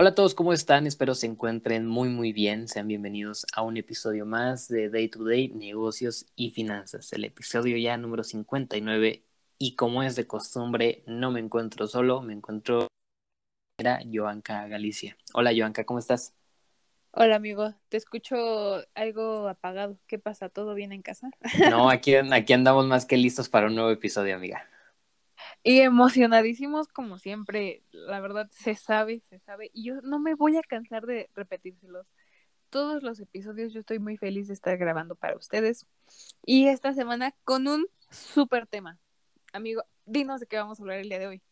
Hola a todos, ¿cómo están? Espero se encuentren muy muy bien. Sean bienvenidos a un episodio más de Day to Day, Negocios y Finanzas. El episodio ya número 59 y como es de costumbre, no me encuentro solo, me encuentro era Joanca Galicia. Hola Joanca, ¿cómo estás? Hola amigo, te escucho algo apagado. ¿Qué pasa? ¿Todo bien en casa? No, aquí, aquí andamos más que listos para un nuevo episodio, amiga. Y emocionadísimos como siempre, la verdad se sabe, se sabe. Y yo no me voy a cansar de repetírselos. Todos los episodios yo estoy muy feliz de estar grabando para ustedes. Y esta semana con un súper tema. Amigo, dinos de qué vamos a hablar el día de hoy.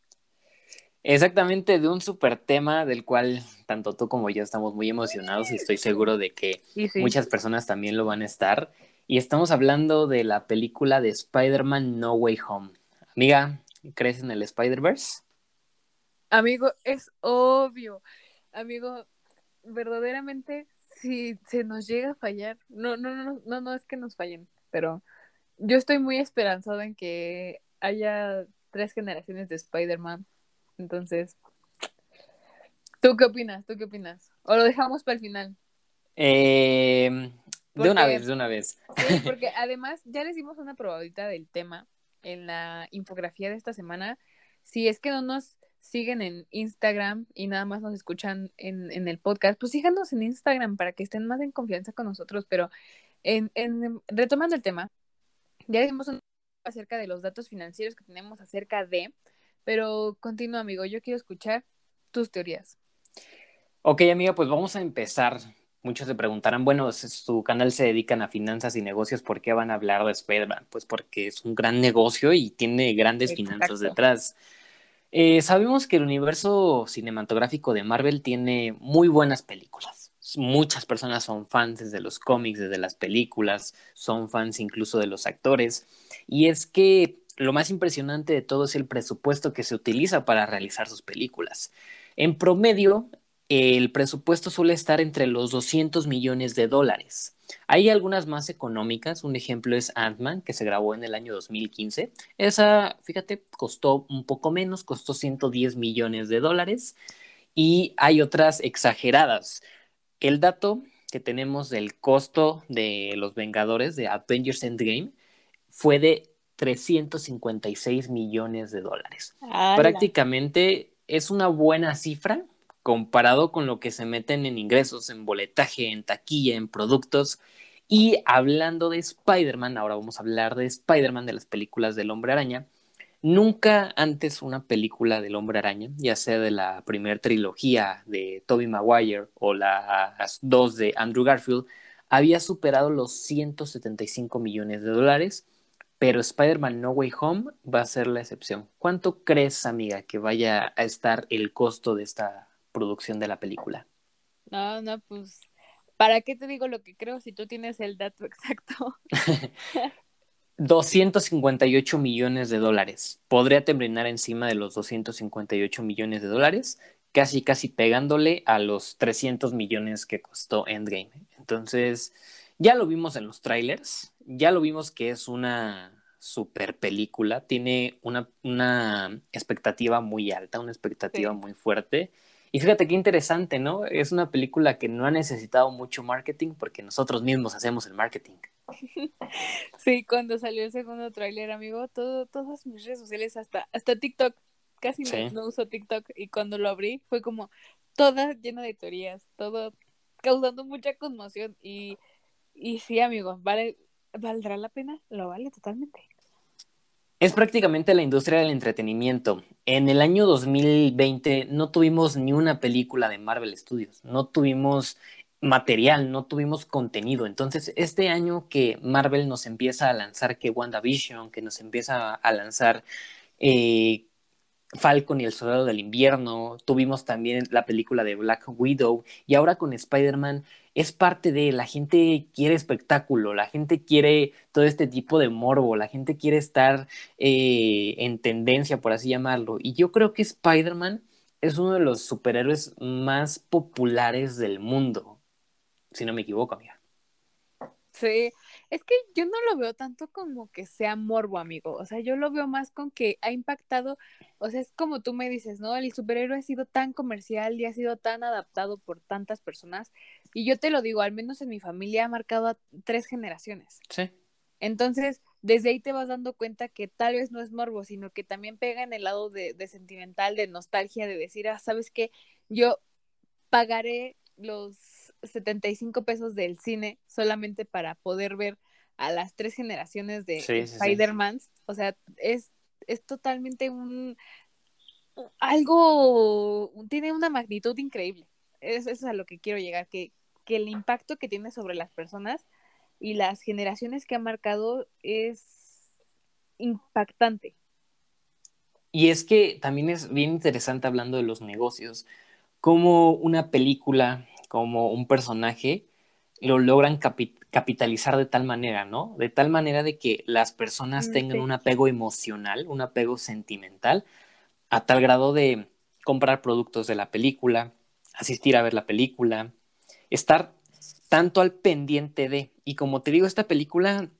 Exactamente, de un súper tema del cual tanto tú como yo estamos muy emocionados y estoy seguro de que muchas personas también lo van a estar. Y estamos hablando de la película de Spider-Man No Way Home. Amiga, ¿Crees en el Spider-Verse? Amigo, es obvio. Amigo, verdaderamente, si se nos llega a fallar, no, no, no, no, no es que nos fallen, pero yo estoy muy esperanzado en que haya tres generaciones de Spider-Man. Entonces, ¿tú qué opinas? ¿Tú qué opinas? ¿O lo dejamos para el final? Eh, de una vez, de una vez. Sí, porque además ya les dimos una probadita del tema en la infografía de esta semana. Si es que no nos siguen en Instagram y nada más nos escuchan en, en el podcast, pues síganos en Instagram para que estén más en confianza con nosotros. Pero en, en retomando el tema, ya dijimos un acerca de los datos financieros que tenemos acerca de, pero continúa, amigo, yo quiero escuchar tus teorías. Ok, amiga, pues vamos a empezar muchos se preguntarán, bueno, su canal se dedican a finanzas y negocios, ¿por qué van a hablar de Spider-Man? Pues porque es un gran negocio y tiene grandes finanzas detrás. Eh, sabemos que el universo cinematográfico de Marvel tiene muy buenas películas. Muchas personas son fans desde los cómics, desde las películas, son fans incluso de los actores. Y es que lo más impresionante de todo es el presupuesto que se utiliza para realizar sus películas. En promedio, el presupuesto suele estar entre los 200 millones de dólares. Hay algunas más económicas, un ejemplo es Ant-Man, que se grabó en el año 2015. Esa, fíjate, costó un poco menos, costó 110 millones de dólares. Y hay otras exageradas. El dato que tenemos del costo de los Vengadores de Avengers Endgame fue de 356 millones de dólares. Prácticamente es una buena cifra comparado con lo que se meten en ingresos, en boletaje, en taquilla, en productos. Y hablando de Spider-Man, ahora vamos a hablar de Spider-Man, de las películas del hombre araña. Nunca antes una película del hombre araña, ya sea de la primera trilogía de Tobey Maguire o las dos de Andrew Garfield, había superado los 175 millones de dólares, pero Spider-Man No Way Home va a ser la excepción. ¿Cuánto crees, amiga, que vaya a estar el costo de esta producción de la película. No, no, pues, ¿para qué te digo lo que creo si tú tienes el dato exacto? 258 millones de dólares. Podría terminar encima de los 258 millones de dólares, casi, casi pegándole a los 300 millones que costó Endgame. Entonces, ya lo vimos en los trailers, ya lo vimos que es una super película, tiene una, una expectativa muy alta, una expectativa muy fuerte. Y fíjate qué interesante, ¿no? Es una película que no ha necesitado mucho marketing porque nosotros mismos hacemos el marketing. Sí, cuando salió el segundo tráiler, amigo, todo, todas mis redes sociales, hasta, hasta TikTok, casi no, uso TikTok, y cuando lo abrí fue como toda llena de teorías, todo causando mucha conmoción, y, y sí, amigo, vale, ¿valdrá la pena? Lo vale totalmente. Es prácticamente la industria del entretenimiento. En el año 2020 no tuvimos ni una película de Marvel Studios, no tuvimos material, no tuvimos contenido. Entonces, este año que Marvel nos empieza a lanzar que WandaVision, que nos empieza a lanzar eh, Falcon y el Soldado del Invierno, tuvimos también la película de Black Widow y ahora con Spider-Man es parte de la gente quiere espectáculo, la gente quiere todo este tipo de morbo, la gente quiere estar eh, en tendencia, por así llamarlo. Y yo creo que Spider-Man es uno de los superhéroes más populares del mundo, si no me equivoco, amiga. Sí, es que yo no lo veo tanto como que sea morbo, amigo. O sea, yo lo veo más con que ha impactado, o sea, es como tú me dices, ¿no? El superhéroe ha sido tan comercial y ha sido tan adaptado por tantas personas. Y yo te lo digo, al menos en mi familia ha marcado a tres generaciones. Sí. Entonces, desde ahí te vas dando cuenta que tal vez no es morbo, sino que también pega en el lado de, de sentimental, de nostalgia, de decir, ah, ¿sabes qué? Yo pagaré los 75 pesos del cine solamente para poder ver a las tres generaciones de Spider-Man. O sea, es, es totalmente un algo, tiene una magnitud increíble. Eso, es a lo que quiero llegar, que, que el impacto que tiene sobre las personas y las generaciones que ha marcado es impactante. Y es que también es bien interesante hablando de los negocios, como una película como un personaje, lo logran capitalizar de tal manera, ¿no? De tal manera de que las personas mm, tengan un apego emocional, un apego sentimental, a tal grado de comprar productos de la película, asistir a ver la película, estar tanto al pendiente de, y como te digo, esta película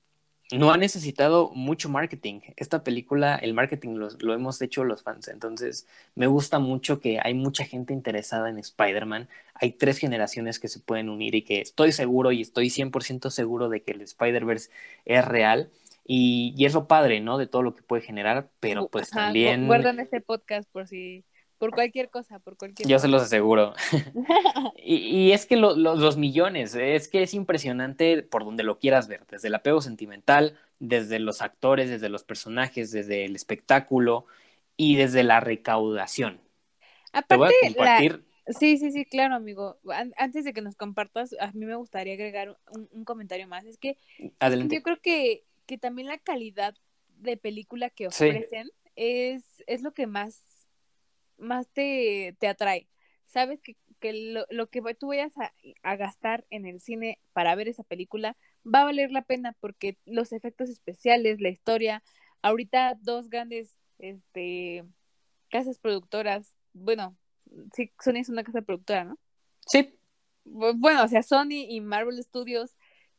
no ha necesitado mucho marketing. Esta película, el marketing lo, hemos hecho los fans. Entonces, me gusta mucho que hay mucha gente interesada en Spider-Man. Hay tres generaciones que se pueden unir y que estoy seguro y estoy 100% seguro de que el Spider-Verse es real. Y, y, es lo padre, ¿no? De todo lo que puede generar, pero pues también... Guardan este podcast por si por cualquier cosa, por cualquier Yo se los aseguro. y, es que los millones, es que es impresionante por donde lo quieras ver, desde el apego sentimental, desde los actores, desde los personajes, desde el espectáculo y desde la recaudación. Aparte, compartir... Sí, sí, sí, claro, amigo. Antes de que nos compartas, a mí me gustaría agregar un, comentario más. Es que, yo creo que, que también la calidad de película que ofrecen es, es lo que más más te, te atrae. Sabes que, que lo, que tú vayas a, gastar en el cine para ver esa película va a valer la pena porque los efectos especiales, la historia, ahorita dos grandes este, casas productoras, bueno, sí, Sony es una casa productora, ¿no? Sí. Bueno, o sea, Sony y Marvel Studios,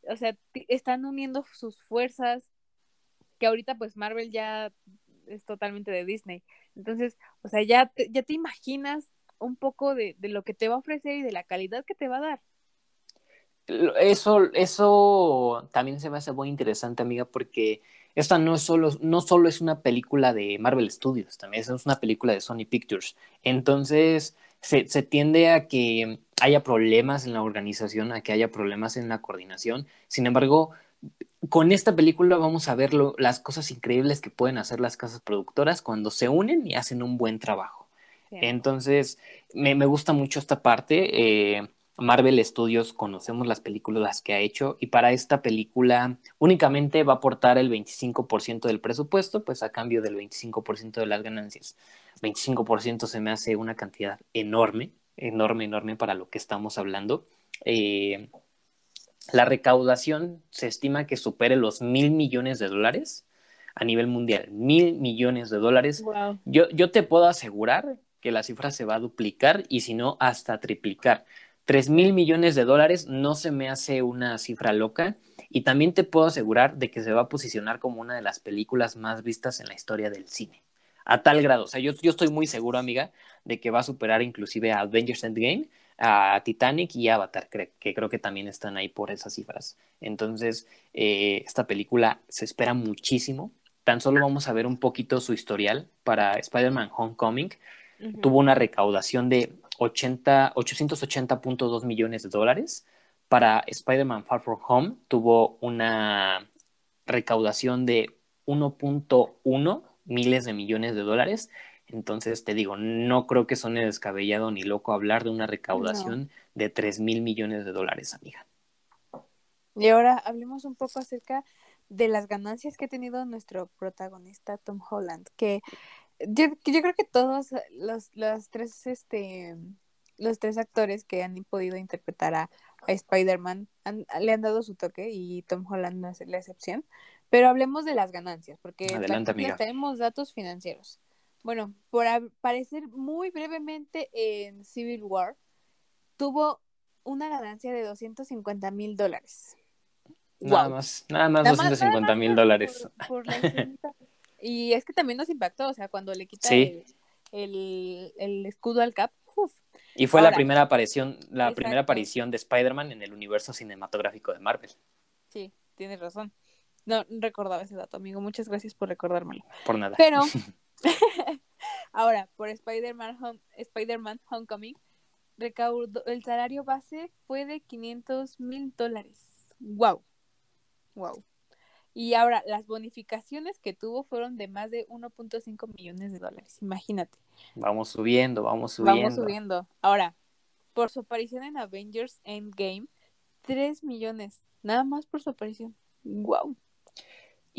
o sea, están uniendo sus fuerzas, que ahorita pues Marvel ya es totalmente de Disney. Entonces, o sea, ya te, ya te imaginas un poco de, lo que te va a ofrecer y de la calidad que te va a dar. Eso, eso también se me hace muy interesante, amiga, porque esta no es solo, no solo es una película de Marvel Studios, también es una película de Sony Pictures. Entonces, se, se tiende a que haya problemas en la organización, a que haya problemas en la coordinación. Sin embargo, con esta película vamos a ver las cosas increíbles que pueden hacer las casas productoras cuando se unen y hacen un buen trabajo. Entonces, me, gusta mucho esta parte. Eh, Marvel Studios conocemos las películas que ha hecho y para esta película únicamente va a aportar el 25% del presupuesto, pues a cambio del 25% de las ganancias. 25% se me hace una cantidad enorme, enorme, enorme para lo que estamos hablando. Eh, la recaudación se estima que supere los mil millones de dólares a nivel mundial. Mil millones de dólares. Yo, yo te puedo asegurar que la cifra se va a duplicar y si no, hasta triplicar. Tres mil millones de dólares no se me hace una cifra loca y también te puedo asegurar de que se va a posicionar como una de las películas más vistas en la historia del cine. A tal grado, o sea, yo, yo estoy muy seguro, amiga, de que va a superar inclusive a Avengers Endgame a Titanic y Avatar, que, creo que también están ahí por esas cifras. Entonces, eh, esta película se espera muchísimo. Tan solo vamos a ver un poquito su historial para Spider-Man Homecoming. Tuvo una recaudación de 880.2 millones de dólares. Para Spider-Man Far From Home tuvo una recaudación de 1.1 miles de millones de dólares entonces, te digo, no creo que suene descabellado ni loco hablar de una recaudación de 3 mil millones de dólares, amiga. Y ahora hablemos un poco acerca de las ganancias que ha tenido nuestro protagonista Tom Holland, que yo, yo creo que todos los, los tres, este, los tres actores que han podido interpretar a, a Spider-Man le han dado su toque y Tom Holland no es la excepción. Pero hablemos de las ganancias, porque tenemos datos financieros. Bueno, por aparecer muy brevemente en Civil War, tuvo una ganancia de 250 mil dólares. Nada más, nada más 250 mil dólares. y es que también nos impactó, o sea, cuando le quita el, el, escudo al Cap, Y fue la primera aparición, la primera aparición de Spider-Man en el universo cinematográfico de Marvel. Sí, tienes razón. No recordaba ese dato, amigo. Muchas gracias por recordármelo. Por nada. Pero ahora, por Spider-Man Spider Homecoming, recaudó, el salario base fue de 500 mil dólares. Wow. Wow. Y ahora, las bonificaciones que tuvo fueron de más de 1.5 millones de dólares. Imagínate. Vamos subiendo, vamos subiendo. Vamos subiendo. Ahora, por su aparición en Avengers Endgame, 3 millones. Nada más por su aparición. Wow.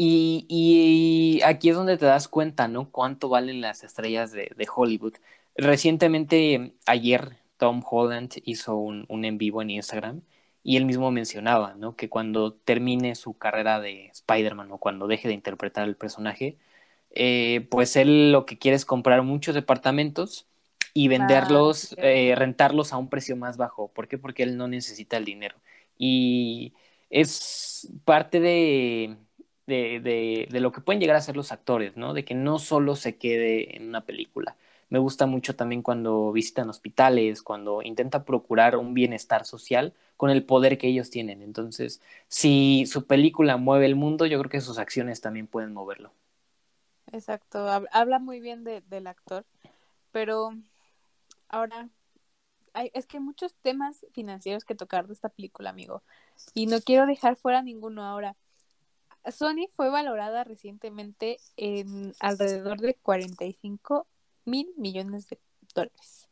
Y, aquí es donde te das cuenta, ¿no? Cuánto valen las estrellas de, Hollywood. Recientemente, ayer, Tom Holland hizo un, en vivo en Instagram y él mismo mencionaba, ¿no? Que cuando termine su carrera de Spider-Man o cuando deje de interpretar el personaje, eh, pues él lo que quiere es comprar muchos departamentos y venderlos, eh, rentarlos a un precio más bajo. ¿Por qué? Porque él no necesita el dinero. Y es parte de de, de, lo que pueden llegar a ser los actores, ¿no? De que no solo se quede en una película. Me gusta mucho también cuando visitan hospitales, cuando intenta procurar un bienestar social con el poder que ellos tienen. Entonces, si su película mueve el mundo, yo creo que sus acciones también pueden moverlo. Exacto, habla muy bien del actor, pero ahora hay, es que hay muchos temas financieros que tocar de esta película, amigo, y no quiero dejar fuera ninguno ahora. Sony fue valorada recientemente en alrededor de 45 mil millones de dólares.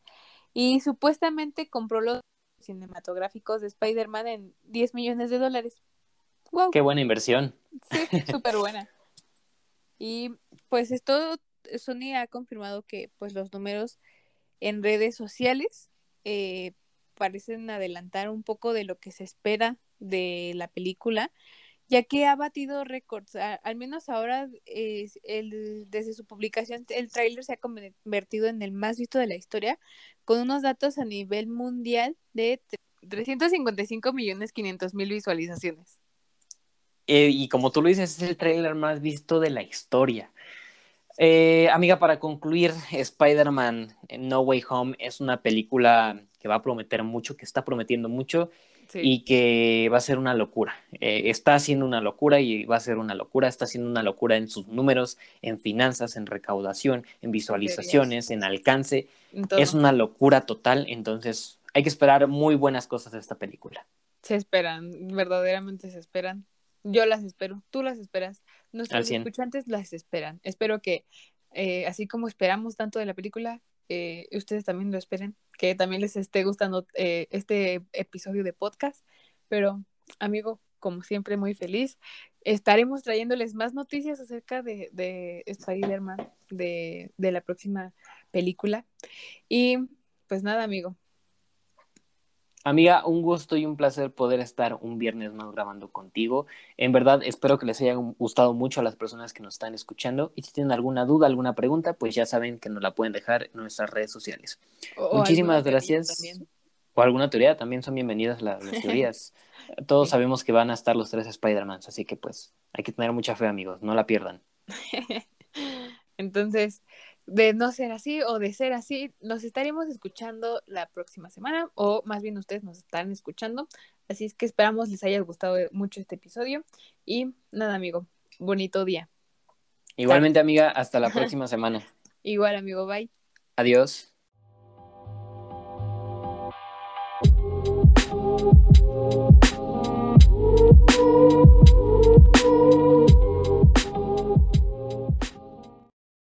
Y supuestamente compró los cinematográficos de Spider-Man en 10 millones de dólares. ¡Wow! ¡Qué buena inversión! Sí, súper buena. Y pues esto, Sony ha confirmado que pues los números en redes sociales eh, parecen adelantar un poco de lo que se espera de la película ya que ha batido récords. al menos ahora, el, desde su publicación, el tráiler se ha convertido en el más visto de la historia, con unos datos a nivel mundial de 355 millones 500 mil visualizaciones. Eh, y como tú lo dices, es el tráiler más visto de la historia. Eh, amiga, para concluir, Spider-Man No Way Home es una película que va a prometer mucho, que está prometiendo mucho y que va a ser una locura. Eh, está haciendo una locura y va a ser una locura. Está haciendo una locura en sus números, en finanzas, en recaudación, en visualizaciones, en alcance. es una locura total. Entonces, hay que esperar muy buenas cosas de esta película. Se esperan, verdaderamente se esperan. Yo las espero, tú las esperas, nuestros escuchantes las esperan. Espero que, eh, así como esperamos tanto de la película, eh, ustedes también lo esperen, que también les esté gustando eh, este episodio de podcast. Pero, amigo, como siempre, muy feliz. Estaremos trayéndoles más noticias acerca de, de Spider-Man, de, de la próxima película. Y pues nada, amigo, Amiga, un gusto y un placer poder estar un viernes más grabando contigo. En verdad, espero que les haya gustado mucho a las personas que nos están escuchando. Y si tienen alguna duda, alguna pregunta, pues ya saben que nos la pueden dejar en nuestras redes sociales. Muchísimas gracias. O alguna teoría, también son bienvenidas las, teorías. Todos sabemos que van a estar los tres Spider-Mans, así que pues hay que tener mucha fe, amigos, no la pierdan. Entonces, de no ser así o de ser así, nos estaremos escuchando la próxima semana o más bien ustedes nos estarán escuchando. Así es que esperamos les haya gustado mucho este episodio y nada, amigo, bonito día. Igualmente, amiga, hasta la próxima semana. Igual, amigo, bye. Adiós.